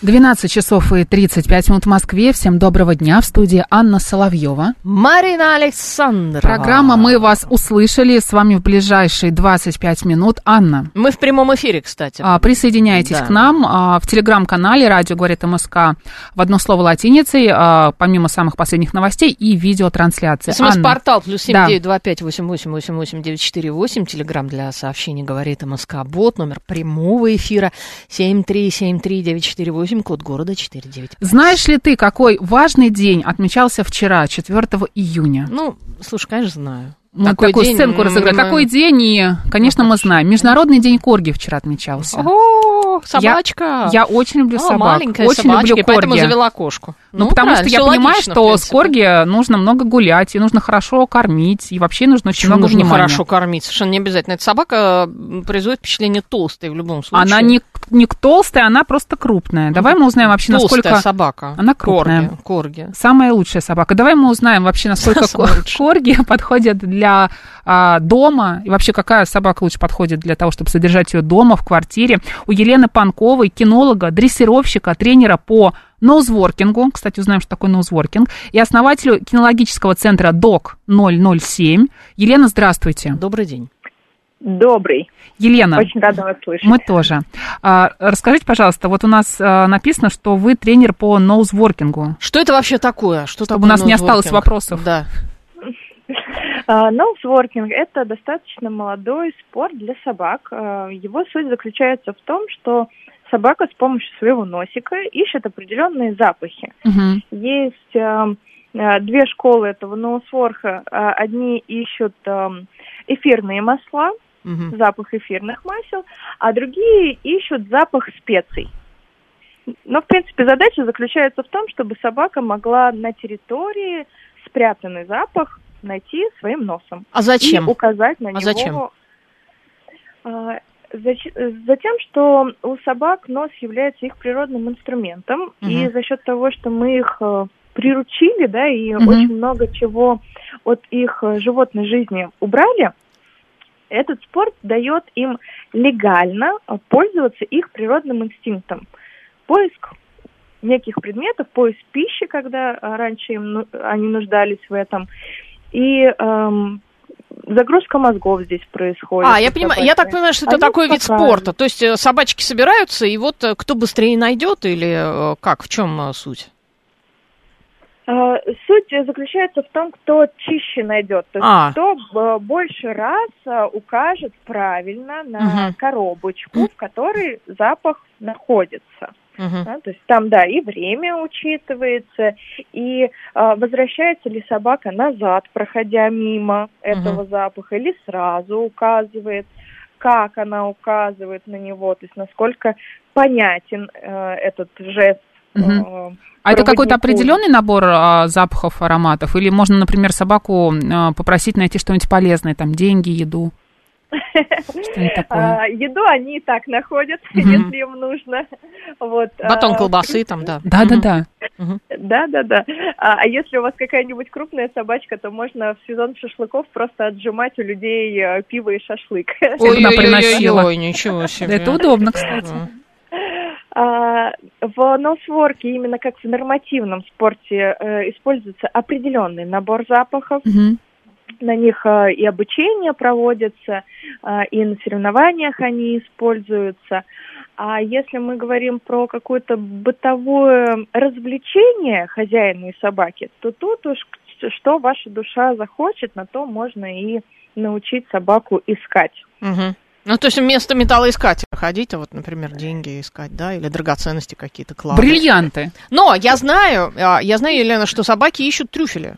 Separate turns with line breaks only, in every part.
12 часов и 35 минут в Москве. Всем доброго дня. В студии Анна Соловьева.
Марина Александрова.
Программа «Мы вас услышали». С вами в ближайшие 25 минут Анна.
Мы в прямом эфире, кстати.
А, Присоединяйтесь
Да.
к нам а, в телеграм-канале «Радио говорит МСК» в одно слово латиницей, а, помимо самых последних новостей и видеотрансляции.
СМС-портал плюс семь девять два пять восемь восемь восемь восемь девять четыре восемь. Телеграмм для сообщений говорит МСК Бот. Номер прямого эфира семь три семь три девять четыре восемь. Код города четыре девять.
Знаешь ли ты, какой важный день отмечался вчера, 4 июня?
Ну, слушай, конечно, знаю.
Мы
Такой
такую
день,
сценку
м,
Такой день, и, конечно, мы знаем. Международный день корги вчера отмечался.
О, собачка.
Я очень люблю
О,
собак.
маленькая
очень
собачка,
люблю
и поэтому
корги.
завела кошку.
Ну, потому что я понимаю,
логично,
что с корги нужно много гулять, и нужно хорошо кормить, и вообще нужно очень
Почему
много
нужно
внимания.
хорошо кормить? Совершенно не обязательно. Эта собака производит впечатление толстой в любом случае.
Она не, не толстая, она просто крупная. Давай мы узнаем вообще,
Толстая
насколько...
собака.
Она крупная.
Корги. корги.
Самая лучшая собака. Давай мы узнаем вообще, насколько корги подходят для а, дома, и вообще какая собака лучше подходит для того, чтобы содержать ее дома, в квартире. У Елены Панковой, кинолога, дрессировщика, тренера по ноузворкингу, кстати, узнаем, что такое ноузворкинг, и основателю кинологического центра ДОК 007. Елена, здравствуйте.
Добрый день.
Добрый.
Елена,
Очень рада вас слышать.
мы тоже. А, расскажите, пожалуйста, вот у нас а, написано, что вы тренер по ноузворкингу.
Что это вообще такое? Что
Чтобы
такое
у нас не осталось вопросов.
Да.
А, Ноузворкинг – это достаточно молодой спорт для собак. А, Его суть заключается в том, что собака с помощью своего носика ищет определенные запахи.
Мгм.
Есть а, две школы этого ноузворка. А, Одни ищут а, эфирные масла,
Мгм.
запах эфирных масел, а другие ищут запах специй. Но, в принципе, задача заключается в том, чтобы собака могла на территории спрятанный запах найти своим носом.
А зачем?
И указать на
А
него.
зачем?
А, Затем, что у собак нос является их природным инструментом, и
Мгм.
за счет того, что мы их э, приручили, да, и
Мгм.
очень много чего от их э, животной жизни убрали, этот спорт дает им легально э, пользоваться их природным инстинктом. Поиск неких предметов, поиск пищи, когда раньше им, ну- они нуждались в этом, и эм, загрузка мозгов здесь происходит.
А, я понимаю, я так понимаю, что это
Они
такой вид спорта. То есть э, собачки собираются, и вот э, кто быстрее найдет, или э, как, в чем суть?
Суть заключается в том, кто чище найдет, то есть
А.
кто больше раз укажет правильно на
Мгм.
коробочку, в которой запах находится.
Мгм.
Да, то есть там, да, и время учитывается, и э, возвращается ли собака назад, проходя мимо этого запаха, или сразу указывает, как она указывает на него, то есть насколько понятен э, этот жест. Э,
А это какой-то определенный набор а, запахов, ароматов? Или можно, например, собаку а, попросить найти что-нибудь полезное, там, деньги, еду? Что-нибудь такое.
А, еду они и так находят,
Мгм.
если им нужно. Вот,
Батон
а,
колбасы там, да.
Да-да-да.
Да, да, да. А, а если у вас какая-нибудь крупная собачка, то можно в сезон шашлыков просто отжимать у людей э, пиво и шашлык.
Ой-ой-ой, ничего себе.
Это удобно, кстати.
А, В ноусворке, именно как в нормативном спорте, э, используется определенный набор запахов.
Мгм.
На них э, и обучение проводится, э, и на соревнованиях они используются. А если мы говорим про какое-то бытовое развлечение хозяина и собаки, то тут уж что ваша душа захочет, на то можно и научить собаку искать.
Мгм. Ну, то есть вместо металлоискателя ходить, а вот, например, деньги искать, да, или драгоценности какие-то клады.
Бриллианты.
Но я знаю, а, я знаю, Елена, что собаки ищут трюфели.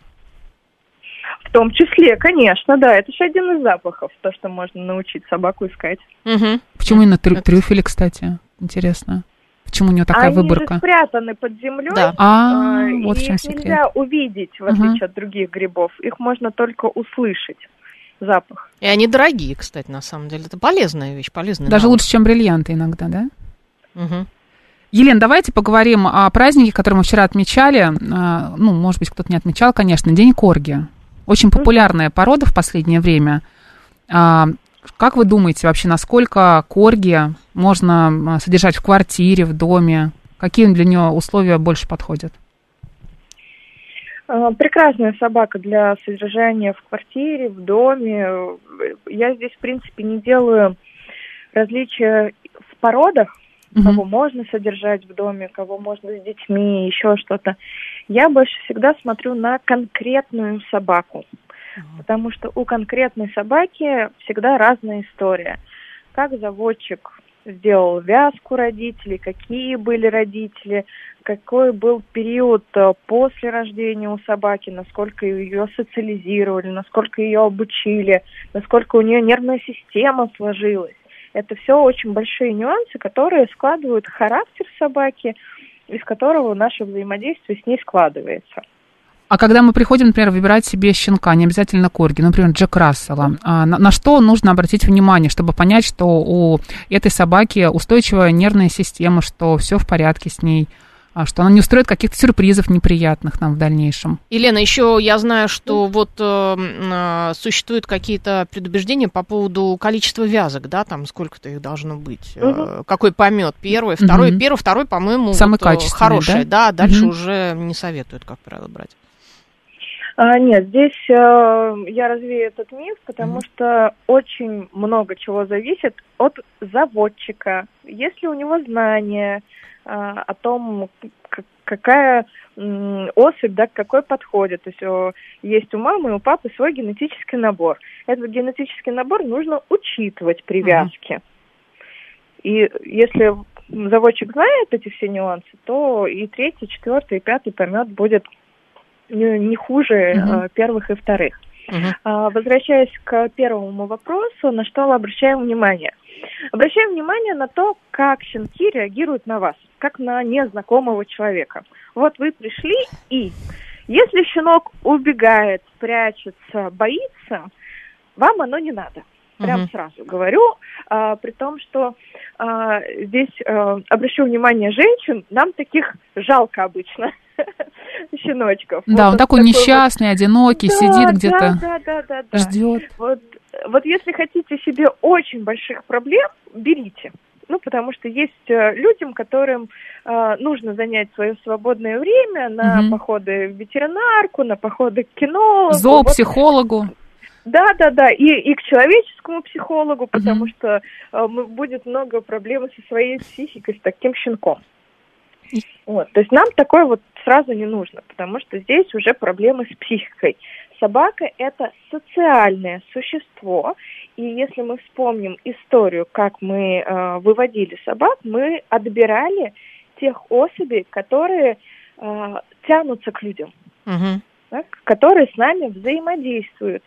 В том числе, конечно, да. Это же один из запахов, то, что можно научить собаку искать.
Угу.
Почему именно трю- трюфели, кстати? Интересно. Почему у него такая
Они же
выборка?
спрятаны под землей.
Да.
А,
э,
вот
и их
секрет.
нельзя увидеть, в отличие от других грибов. Их можно только услышать. Запах.
И они дорогие, кстати, на самом деле. Это полезная вещь, полезная.
Даже
навык.
лучше, чем бриллианты иногда, да?
Мгм.
Елен, давайте поговорим о празднике, который мы вчера отмечали. А, Ну, может быть, кто-то не отмечал, конечно, День Корги. Очень популярная порода в последнее время. А, Как вы думаете вообще, насколько корги можно а, содержать в квартире, в доме? Какие для нее условия больше подходят?
Э, Прекрасная собака для содержания в квартире, в доме. Я здесь, в принципе, не делаю различия в породах,
Мгм.
кого можно содержать в доме, кого можно с детьми, еще что-то. Я больше всегда смотрю на конкретную собаку, потому что у конкретной собаки всегда разная история. Как заводчик сделал вязку родителей, какие были родители, какой был период э, после рождения у собаки, насколько ее социализировали, насколько ее обучили, насколько у нее нервная система сложилась. Это все очень большие нюансы, которые складывают характер собаки, из которого наше взаимодействие с ней складывается.
А когда мы приходим, например, выбирать себе щенка, не обязательно корги, например, Джек Рассела, а на, на что нужно обратить внимание, чтобы понять, что у этой собаки устойчивая нервная система, что все в порядке с ней, что она не устроит каких-то сюрпризов неприятных нам в дальнейшем?
Елена, еще я знаю, что вот э, э, существуют какие-то предубеждения по поводу количества вязок, да, там сколько-то их должно быть. Э,
Мгм.
какой помет? Первый, второй,
Мгм.
первый, второй, по-моему,
Самый
вот, э,
качественный,
хороший, да, дальше
Мгм.
уже не советуют, как правило, брать.
А, нет, здесь э, я развею этот миф, потому
Мгм.
что очень много чего зависит от заводчика. Есть ли у него знания о том, какая особь, да, к какой подходит. То есть есть у мамы и у папы свой генетический набор. Этот генетический набор нужно учитывать при
Мгм.
вязке. И если заводчик знает эти все нюансы, то и третий, четвертый, и пятый помет будет не, не хуже э, первых и вторых. А, Возвращаясь к первому вопросу, на что мы обращаем внимание? Обращаем внимание на то, как щенки реагируют на вас, как на незнакомого человека. Вот вы пришли, и если щенок убегает, прячется, боится, вам оно не надо. Прям
Мгм.
сразу говорю, а, при том, что а, здесь а, обращу внимание женщин, нам таких жалко обычно щеночков.
Да,
Вот
он такой
вот
несчастный, одинокий,
Да,
сидит
да,
где-то,
Да, да, да, да.
ждет.
Вот, вот если хотите себе очень больших проблем, берите. Ну, потому что есть э, людям, которым э, нужно занять свое свободное время на
Мгм.
походы в ветеринарку, на походы к. Вот
Зоопсихологу.
Да, да, да, и, и к человеческому психологу, потому
Мгм.
что э, будет много проблем со своей психикой с таким щенком. Вот, то есть нам такое вот сразу не нужно, потому что здесь уже проблемы с психикой. Собака – это социальное существо, и если мы вспомним историю, как мы э, выводили собак, мы отбирали тех особей, которые э, тянутся к людям
Мгм.
да, которые с нами взаимодействуют.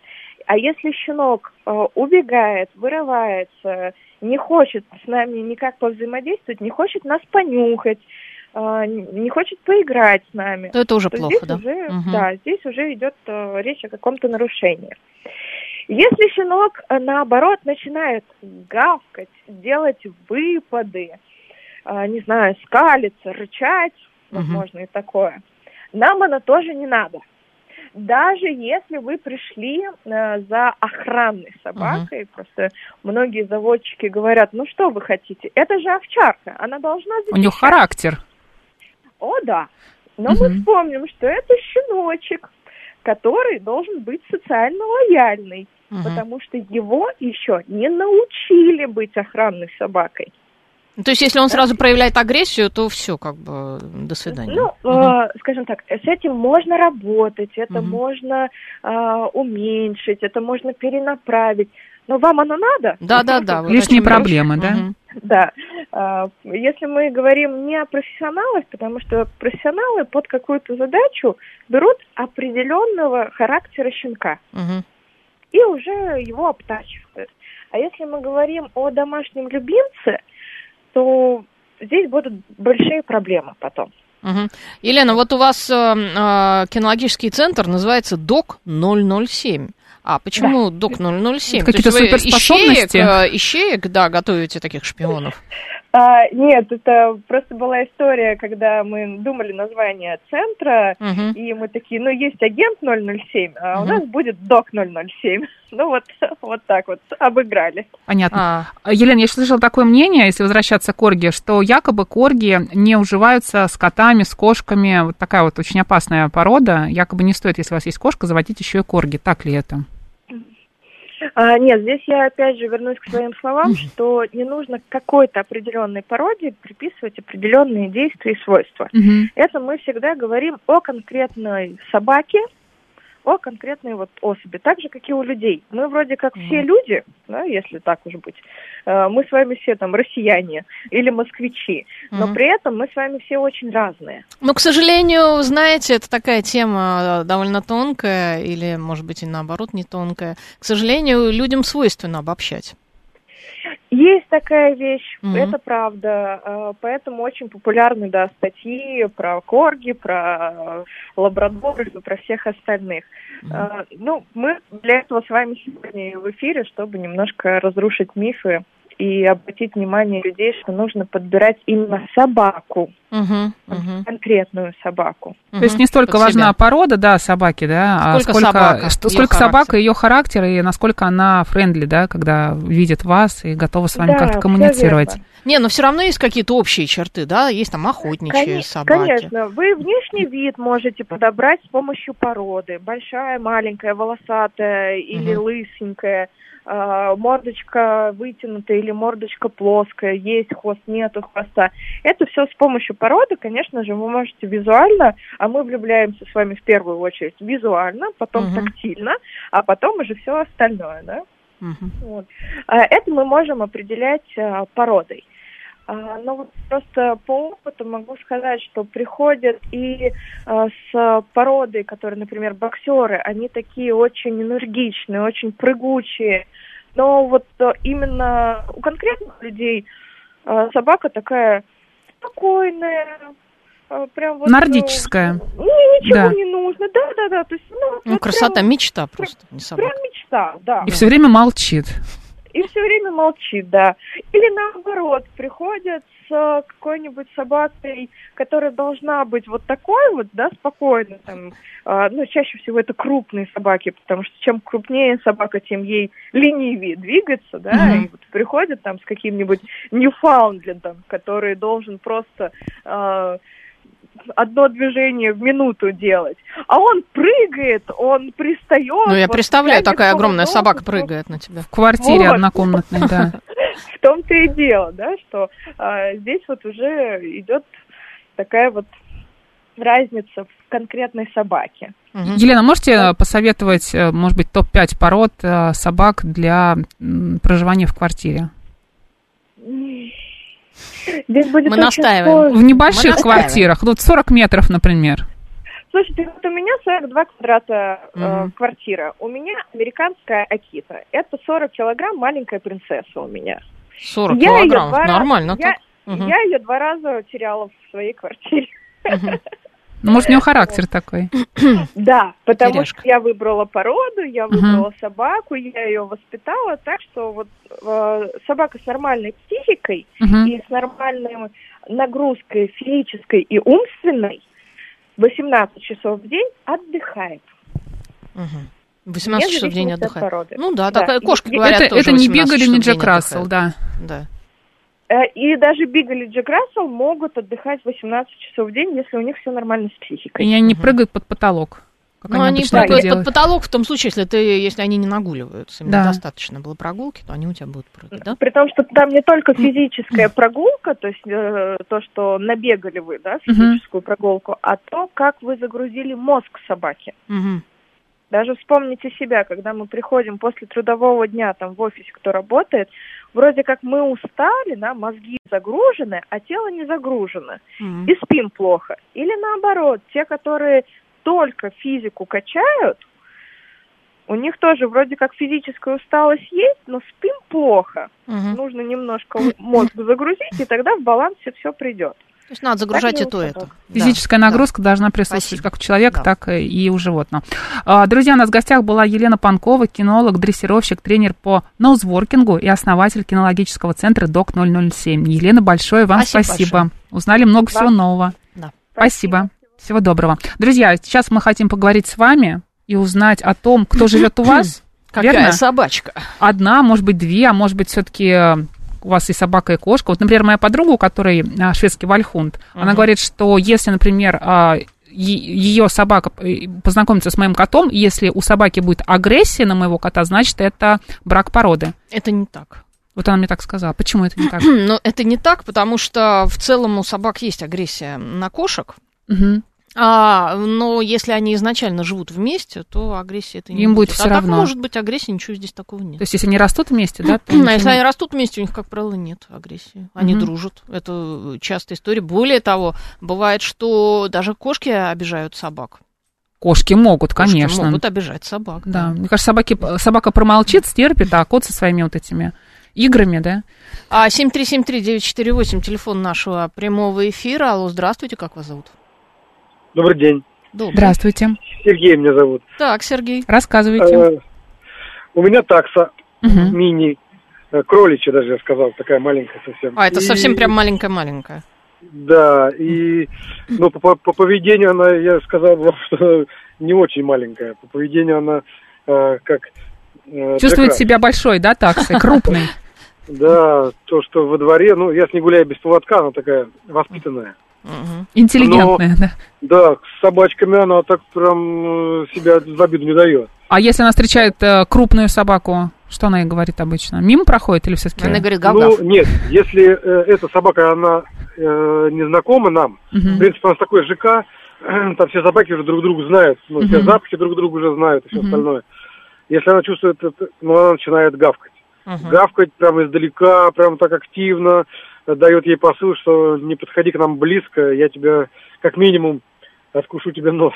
А если щенок э, убегает, вырывается, не хочет с нами никак повзаимодействовать, не хочет нас понюхать, э, не хочет поиграть с нами,
То это уже
то
плохо,
здесь
да?
уже,
Мгм.
да, здесь уже идет э, речь о каком-то нарушении. Если щенок, э, наоборот, начинает гавкать, делать выпады, э, не знаю, скалиться, рычать, возможно, и такое, нам оно тоже не надо. Даже если вы пришли э, за охранной собакой, просто многие заводчики говорят, ну что вы хотите, это же овчарка, она должна
У нее
защищать».
характер.
О, да. Но мы
Мгм.
вспомним, что это щеночек, который должен быть социально лояльный,
Мгм.
потому что его еще не научили быть охранной собакой.
То есть, если он сразу проявляет агрессию, то все, как бы, до свидания.
Ну,
Мгм.
э, скажем так, с этим можно работать, это
Мгм.
можно э, уменьшить, это можно перенаправить. Но вам оно надо?
Да, да, да.
Лишние проблемы, да?
Мгм.
Да. А, Если мы говорим не о профессионалах, потому что профессионалы под какую-то задачу берут определенного характера щенка
Мгм.
и уже его обтачивают. А если мы говорим о домашнем любимце, то здесь будут большие проблемы потом.
Мгм. Елена, вот у вас э, э, кинологический центр называется ДОК 007. А почему ДОК 007?
Это какие-то суперспособности?
Ищеек, э, ищеек, да, готовите таких шпионов.
А, нет, это просто была история, когда мы думали название центра,
Мгм.
и мы такие, ну, есть агент 007, а у
Мгм.
нас будет док 007. Ну, вот, вот так вот обыграли.
Понятно.
А,
Елена, я слышала такое мнение, если возвращаться к корги, что якобы корги не уживаются с котами, с кошками. Вот такая вот очень опасная порода. Якобы не стоит, если у вас есть кошка, заводить еще и корги. Так ли это?
А, нет, здесь я опять же вернусь к своим словам, что не нужно какой-то определенной породе приписывать определенные действия и свойства. Это мы всегда говорим о конкретной собаке, о конкретной вот особи, так же, как и у людей. Мы вроде как все люди, да, если так уж быть, э, мы с вами все там россияне или москвичи, но при этом мы с вами все очень разные.
Ну, к сожалению, знаете, это такая тема э, довольно тонкая, или, может быть, и наоборот, не тонкая. К сожалению, людям свойственно обобщать.
Есть такая вещь,
Мгм.
это правда, э, поэтому очень популярны, да, статьи про корги, про э, лабрадоров и про всех остальных. Э, Ну, мы для этого с вами сегодня в эфире, чтобы немножко разрушить мифы и обратить внимание людей, что нужно подбирать именно собаку,
Мгм, мгм,
конкретную собаку.
То есть не столько
Под
важна
себя.
порода, да, собаки, да, а
Сколько
сколько,
собака,
что- сколько
характер.
собака, ее характер и насколько она френдли, да, когда видит вас и готова с вами
Да,
как-то коммуницировать.
Не, но все равно есть какие-то общие черты, да? Есть там охотничьи
Коне-
собаки.
Конечно, вы внешний вид можете подобрать с помощью породы. Большая, маленькая, волосатая или
Мгм.
лысенькая. А, мордочка вытянутая или мордочка плоская, есть хвост, нету хвоста. Это все с помощью породы, конечно же, вы можете визуально, а мы влюбляемся с вами в первую очередь визуально, потом
Мгм.
тактильно, а потом уже все остальное, да?
Мгм.
Вот. А, Это мы можем определять а, породой. А, Но вот просто по опыту могу сказать, что приходят и а, с породой, которые, например, боксеры, они такие очень энергичные, очень прыгучие. Но вот а, именно у конкретных людей а, собака такая спокойная, прям вот... э,
Нордическая.
Не, ничего
Да.
не нужно, да-да-да. Ну,
Ну,
вот
красота,
прям-
мечта просто, не собака.
Прям мечта, да.
И все время молчит.
И все время молчит, да. Или наоборот, приходят с э, какой-нибудь собакой, которая должна быть вот такой вот, да, спокойной, там, э, ну, чаще всего это крупные собаки, потому что чем крупнее собака, тем ей ленивее двигаться, да,
Мгм.
и вот приходят там с каким-нибудь Ньюфаундлендом, который должен просто э, одно движение в минуту делать, а он прыгает, он пристает.
Ну, я
вот
представляю, такая огромная
поводок,
собака прыгает на тебя.
В квартире
Вот.
однокомнатной, да.
в том-то и дело, да, что а, здесь вот уже идет такая вот разница в конкретной собаке.
Елена, можете посоветовать, э, может быть, топ-5 пород э, собак для проживания в квартире?
Здесь будет
Мы настаиваем.
сложно.
В небольших
настаиваем.
квартирах, вот 40 метров, например.
Слушайте, вот у меня 42 квадрата э, квартира. У меня американская Акита. Это 40 килограмм, маленькая принцесса у меня.
40
Я раза-
нормально
я,
так. Мгм.
я ее два раза теряла в своей квартире.
Мгм.
Ну, может, у него характер такой.
Да, потому
Теряшка.
что я выбрала породу, я выбрала собаку, я ее воспитала, так что вот э, собака с нормальной психикой
Мгм.
и с нормальной нагрузкой физической и умственной 18 часов в день отдыхает.
Мгм. 18 часов в день отдыхает.
породы.
Ну да,
Да.
такая
И-
кошка,
и
говорят,
это,
тоже
это не
18
бегали, не Джек Рассел, да.
Да.
Э, И даже Бигали и Джек Рассел могут отдыхать 18 часов в день, если у них все нормально с психикой.
И они прыгают под потолок. Как
Ну, они
это
прыгают под
делают.
потолок в том случае, если ты, если они не нагуливаются. Им
Да.
достаточно было прогулки, то они у тебя будут прыгать, да?
При том, что там не только физическая прогулка, то есть э, то, что набегали вы, да, физическую прогулку, а то, как вы загрузили мозг собаки.
Мгм.
Даже вспомните себя, когда мы приходим после трудового дня там в офисе, кто работает, вроде как мы устали, да, мозги загружены, а тело не загружено.
Мгм.
И спим плохо. Или наоборот, те, которые только физику качают, у них тоже вроде как физическая усталость есть, но спим плохо.
Мгм.
Нужно немножко мозг загрузить, и тогда в балансе все придет.
То есть надо загружать
Так
и то, и то.
лучше.
Да.
Физическая
Да.
нагрузка должна присутствовать
Спасибо.
как у человека,
Да.
так и у животного. А, Друзья, у нас в гостях была Елена Панкова, кинолог, дрессировщик, тренер по ноузворкингу и основатель кинологического центра ДОК-007. Елена, большое вам
Спасибо
спасибо.
большое.
Узнали много всего
Вам
нового.
Да.
Спасибо. Всего доброго. Друзья, сейчас мы хотим поговорить с вами и узнать о том, кто живет у вас.
Какая
Верно?
собачка?
Одна, может быть, две, а может быть, все-таки у вас и собака, и кошка. Вот, например, моя подруга, у которой а, шведский вальхунд, она говорит, что если, например, а, ее собака э, познакомится с моим котом, если у собаки будет агрессия на моего кота, значит, это брак породы.
Это не так.
Вот она мне так сказала. Почему это не так?
Но это не так, потому что в целом у собак есть агрессия на кошек.
Мгм.
А, но если они изначально живут вместе, то агрессии это не
Им будет всё
а
равно.
так может быть агрессия, ничего здесь такого нет.
То есть, если они растут вместе, да?
А если они растут вместе, у них, как правило, нет агрессии. Они дружат. Это частая история. Более того, бывает, что даже кошки обижают собак.
Кошки могут,
Кошки
конечно.
могут обижать собак.
Да, мне кажется, собаки, собака промолчит, стерпит, а кот со своими вот этими играми, да?
А 7373948, телефон нашего прямого эфира. Алло, здравствуйте, как вас зовут?
Добрый день.
Добрый.
Здравствуйте.
Сергей меня зовут.
Так, Сергей.
Рассказывайте.
Э, у меня такса
Мгм.
мини, э, кроличья даже я сказал, такая маленькая совсем.
А, это
И-
совсем прям маленькая-маленькая.
Да, и ну, по, по- по поведению она, я сказал бы, что не очень маленькая. По поведению она э, как... э,
Чувствует
Джек
себя большой, да, таксой, крупной.
Да, то, что во дворе, ну, я с ней гуляю без поводка, она такая воспитанная.
Интеллигентная, да.
Да, с собачками она так прям э, себя в обиду не дает.
А если она встречает э, крупную собаку, что она ей говорит обычно? Мимо проходит или все-таки?
Она говорит, гав-гав.
Ну, нет, если э, эта собака, она э, не знакома нам, в принципе, у нас такой ЖК, там все собаки уже друг друга знают, ну, все запахи друг друга уже знают и все остальное. Если она чувствует это, ну, она начинает гавкать. Гавкать прямо издалека, прям так активно, дает ей посыл, что не подходи к нам близко, я тебя, как минимум, откушу тебе нос.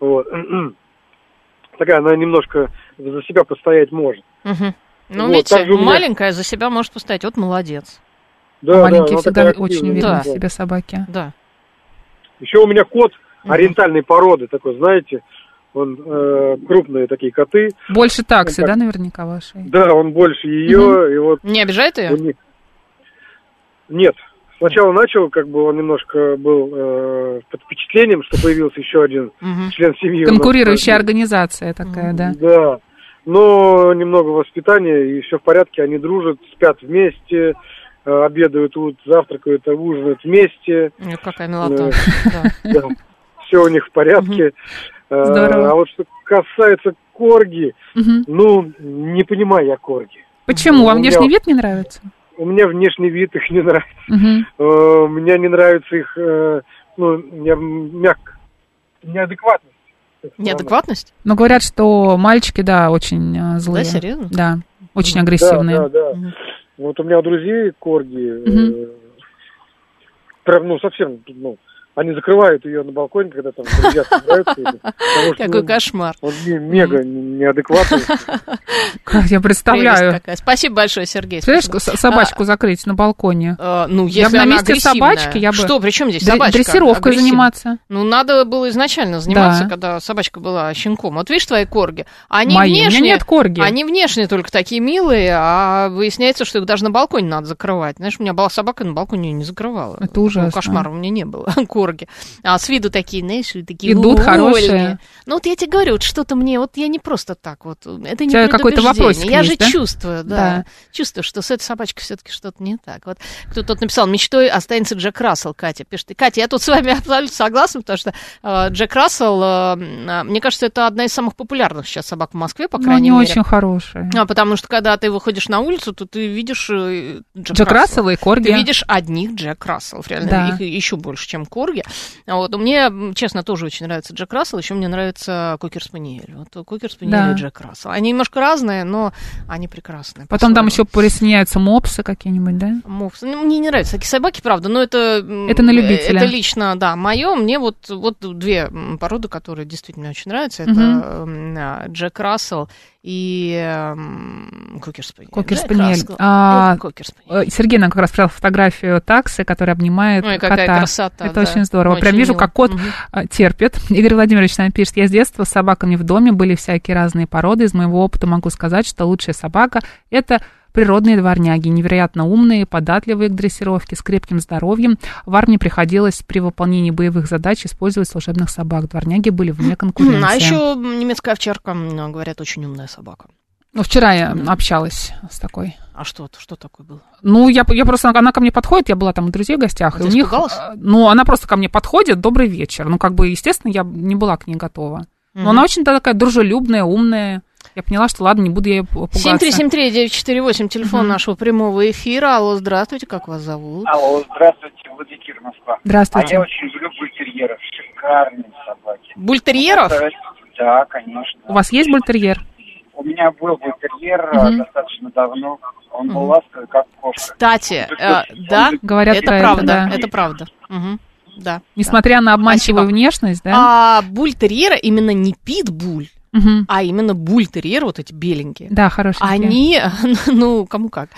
Вот. Такая, она немножко за себя постоять может.
Ну,
Вот,
видите,
меня-
маленькая за себя может постоять. Вот молодец.
Да,
Маленькие
она
всегда очень уверены
Да.
в себе собаки.
Да.
Еще у меня кот ориентальной породы, такой, знаете, он э, крупные такие коты.
Больше таксы,
Ну,
да, наверняка вашей?
Да, он больше ее, и вот
Не обижает ее?
у них- Нет. Сначала начал, как бы он немножко был э, под впечатлением, что появился еще один
Мгм.
член семьи. у нас.
Конкурирующая организация такая, да.
Да. Но немного воспитания, и все в порядке, они дружат, спят вместе, э, обедают, завтракают, ужинают вместе.
Ой, Какая милота. Да.
Все у них в порядке. Э,
Здорово.
А вот что касается корги, ну, не понимаю я корги.
Почему? Вам
У меня-
внешний вид не нравится?
У меня внешний вид их не нравится. Э, Мне не нравится их, э, ну, я мягко, неадекватность.
Неадекватность?
Но говорят, что мальчики, да, очень э, злые.
Да, серьезно?
Да, очень
Да,
агрессивные.
да, да.
Мгм.
Вот у меня у друзей корги, э,
Мгм.
прям, ну, совсем, ну, они закрывают ее на балконе, когда там друзья собираются. потому что,
Какой кошмар.
Он мега неадекватный.
Как я представляю.
Спасибо большое, Сергей.
Представляешь, собачку закрыть на балконе?
А, ну,
Я
если
на месте собачки, я бы-
Что, при чем здесь собачка?
Дрессировкой заниматься.
Ну, надо было изначально заниматься,
Да.
когда собачка была щенком. Вот видишь твои корги? Они внешне...
нет корги.
Они внешне только такие милые, а выясняется, что их даже на балконе надо закрывать. Знаешь, у меня была собака, на балконе ее не закрывала.
Это ужасно.
Ну, кошмара у меня не было, корги. А с виду такие, знаешь, такие
Идут
вольные.
хорошие.
Ну, вот я тебе говорю, вот что-то мне, вот я не просто так вот, это не
тебя какой-то вопросик
Я
есть,
же
да?
чувствую, да,
Да.
чувствую, что с этой собачкой все-таки что-то не так. Вот кто-то написал, мечтой останется Джек Рассел, Катя пишет. И, Катя, я тут с вами абсолютно согласна, потому что э, Джек Рассел, э, э, мне кажется, это одна из самых популярных сейчас собак в Москве, по
Но
крайней
они
мере.
очень хорошие.
А, потому что когда ты выходишь на улицу, то ты видишь э, Джек,
Джек
Рассела.
Рассел и Корги.
Ты видишь одних Джек Рассел, реально.
Да.
Их еще больше, чем Корги. Корги. Вот, но мне, честно, тоже очень нравится Джек Рассел, еще мне нравится Кокер Спаниель. Вот Кокер Спаниель
Да.
и Джек Рассел. Они немножко разные, но они прекрасные.
Потом там еще присоединяются мопсы какие-нибудь, да?
Мопс. Ну, мне не нравятся такие собаки, правда, но это...
Это на любителя.
Это лично, да, мое. Мне вот, вот две породы, которые действительно очень нравятся. Это а, Джек Рассел и м, Кокер Спаниель.
Кокер
Джек
Спаниель.
Рассел
А,
и Кокер Спаниель.
Э, Сергей нам как раз прислал фотографию таксы, которая обнимает
Ой, какая
кота.
красота,
Это
да.
очень здорово.
Очень
Прям вижу,
мило.
как кот а, терпит. Игорь Владимирович нам пишет, я с детства с собаками в доме, были всякие разные породы. Из моего опыта могу сказать, что лучшая собака – это природные дворняги, невероятно умные, податливые к дрессировке, с крепким здоровьем. В армии приходилось при выполнении боевых задач использовать служебных собак. Дворняги были вне конкуренции.
А еще немецкая овчарка, говорят, очень умная собака.
Ну, вчера я общалась с такой.
А что, что такое было?
Ну, я, я просто, она ко мне подходит, я была там у друзей в гостях,
А
и
ты
у них, э, ну, она просто ко мне подходит, добрый вечер. Ну, как бы, естественно, я не была к ней готова. Но она очень такая дружелюбная, умная. Я поняла, что ладно, не буду я пугаться.
7373948, телефон
Мгм.
нашего прямого эфира. Алло, здравствуйте, как вас зовут?
Алло, здравствуйте, Владимир Москва.
Здравствуйте.
А я очень люблю бультерьеров, шикарные собаки.
Бультерьеров?
Да, конечно.
У вас есть бультерьер?
У меня был бультерьер э, достаточно давно. Он был ласковый, как кошка.
Кстати, э, да,
Говорят
это правда,
да.
это правда. Мгм, Да.
Несмотря на обманчивую
Спасибо.
внешность, да?
А бультерьера именно не питбуль,
Мгм.
а именно бультерьер, вот эти беленькие.
Да, хороший.
Они, ну, кому как.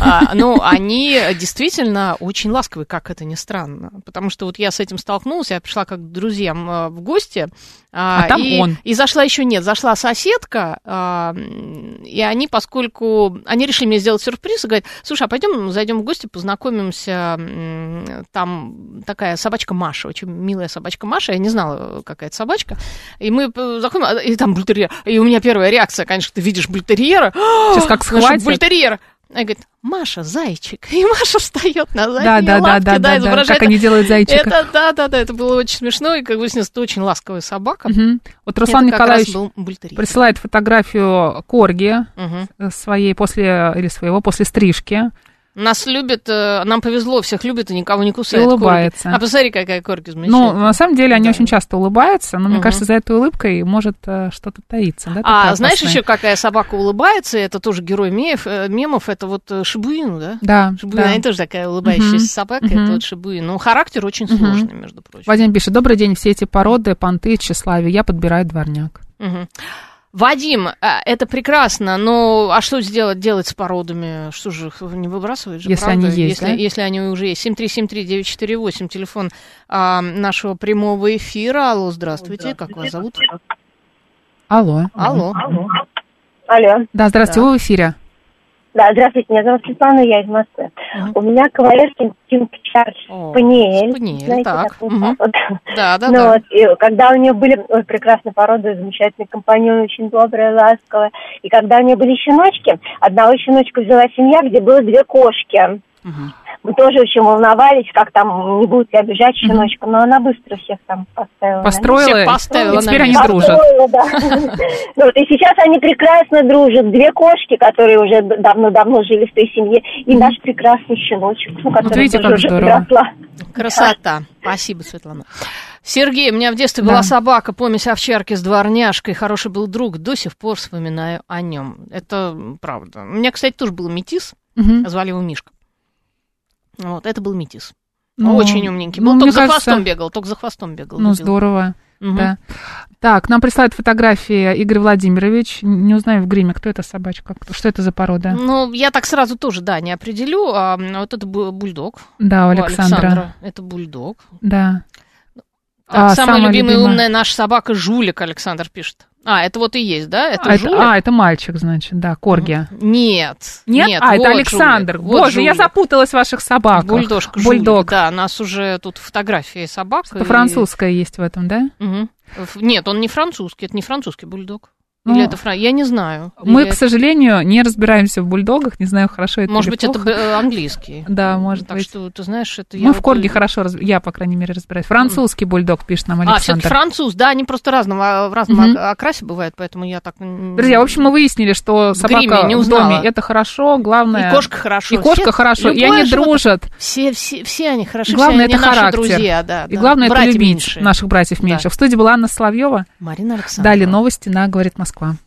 А, ну, они действительно очень ласковые, как это ни странно. Потому что вот я с этим столкнулась, я пришла как к друзьям а, в гости.
А там
и,
он.
И зашла еще нет, зашла соседка, а, и они, поскольку... Они решили мне сделать сюрприз и говорят, слушай, а пойдем зайдем в гости, познакомимся. Там такая собачка Маша, очень милая собачка Маша. Я не знала, какая это собачка. И мы п- заходим, а, и там бультерьер. И у меня первая реакция, конечно, ты видишь бультерьера.
Сейчас как схватит.
бультерьера. Она говорит, Маша, зайчик. И Маша встает на задние
Да, да, да,
лапки,
да, да, да,
изображает.
как они делают зайчика.
Это, да, да, да, это было очень смешно, и, как выяснилось, это очень ласковая собака.
Мгм. Вот Руслан
Это
Николаевич
бультерьер.
присылает фотографию Корги э, своей после, или своего после стрижки.
Нас любят, э, нам повезло, всех любят и никого не кусает.
И улыбается.
Корги. А посмотри, какая корги
Ну,
замечательная.
на самом деле, они
Да.
очень часто улыбаются, но мне
Мгм.
кажется, за этой улыбкой может э, что-то таиться. Да,
А знаешь
опасное.
еще, какая собака улыбается? Это тоже герой мемов, э, мемов это вот э, Шибуин, да?
Да,
Шибуин,
да.
она тоже такая улыбающаяся
Мгм.
собака,
Мгм.
это вот Шибуин. Ну, характер очень
Мгм.
сложный, между прочим.
Вадим пишет, добрый день, все эти породы, понты, тщеславие, я подбираю дворняк.
Мгм. Вадим, а, это прекрасно, но а что сделать, делать с породами? Что же их не выбрасывать же,
Если
правда?
они есть,
если,
да?
если они уже есть. 7373948, телефон а, нашего прямого эфира. Алло, здравствуйте, как вас зовут?
Алло.
Алло.
Алло.
Да, здравствуйте,
Да.
вы в эфире.
Да, здравствуйте, меня зовут Светлана, я из Москвы. У меня кавалерский Спаниель.
Спаниель,
Знаете,
так? Да, да,
Ну
да.
вот, и когда у нее были ой, прекрасные породы, замечательный компаньон, очень добрая, ласковая. И когда у нее были щеночки, одного щеночка взяла семья, где было две кошки. Мы тоже очень волновались, как там не будут ли обижать щеночка, но она быстро всех там поставила.
Построила,
Всех поставила
и теперь они дружат.
Да. Ну вот, и сейчас они прекрасно дружат. Две кошки, которые уже давно-давно жили в той семье, и наш прекрасный щеночек, ну, который
видите,
тоже уже
здорово.
подросла.
Красота. Спасибо, Светлана. Сергей, у меня в детстве
Да.
была собака, помесь овчарки с дворняжкой, хороший был друг, до сих пор вспоминаю о нем. Это правда. У меня, кстати, тоже был метис,
Мгм.
звали его Мишка. Вот, это был метис.
Ну,
Очень умненький.
ну,
Был,
мне
только за
кажется,
хвостом бегал, только за хвостом бегал.
Ну,
любил.
здорово.
Мгм.
Да. Так, нам присылает фотографии Игорь Владимирович. Не узнаю в гриме, кто это собачка, кто- что это за порода.
Ну, я так сразу тоже, да, не определю. А, вот это бу- бульдог.
Да, у
У
Александра.
Это бульдог.
Да.
Так,
А,
самая,
самая
любимая
любимая?
умная наша собака Жулик, Александр пишет. А, это вот и есть, да? Это
а,
Жулик?
это, а, это мальчик, значит, да, Корги.
Нет.
Нет? а, это
вот
Александр.
Жулик, вот
Боже, я
Жулик.
запуталась в ваших собаках.
Бульдожка,
Бульдог.
Жулик, да, у нас уже тут фотографии собак.
Это
и-
французская есть в этом, да?
Ф- Нет, он не французский, это не французский бульдог.
Ну,
Или это фра... Я не знаю.
Мы,
Или
к сожалению, не разбираемся в бульдогах, не знаю, хорошо это
Может быть, это
плохо.
э, английский.
Да, может
так
быть.
что, ты знаешь, это
Мы
я
в
вот,
корге хорошо, раз- я, по крайней мере, разбираюсь. Французский бульдог, пишет нам
А, все-таки
Александр.
француз, да, они просто разного, в разном ок- окрасе бывают, поэтому я так...
Друзья, в общем, мы выяснили, что
В
собака
не
в доме это хорошо, главное...
И кошка хорошо.
И кошка
Все-
хорошо, и они
животное-
дружат.
Все, все, все они хороши,
Главное,
все
это
они наши
характер.
друзья, да.
И
да.
главное, это
Братья
любить
меньшие.
наших братьев
Да.
меньших. В студии была Анна Соловьева.
Марина Александровна.
Далее новости на «Говорит Москва».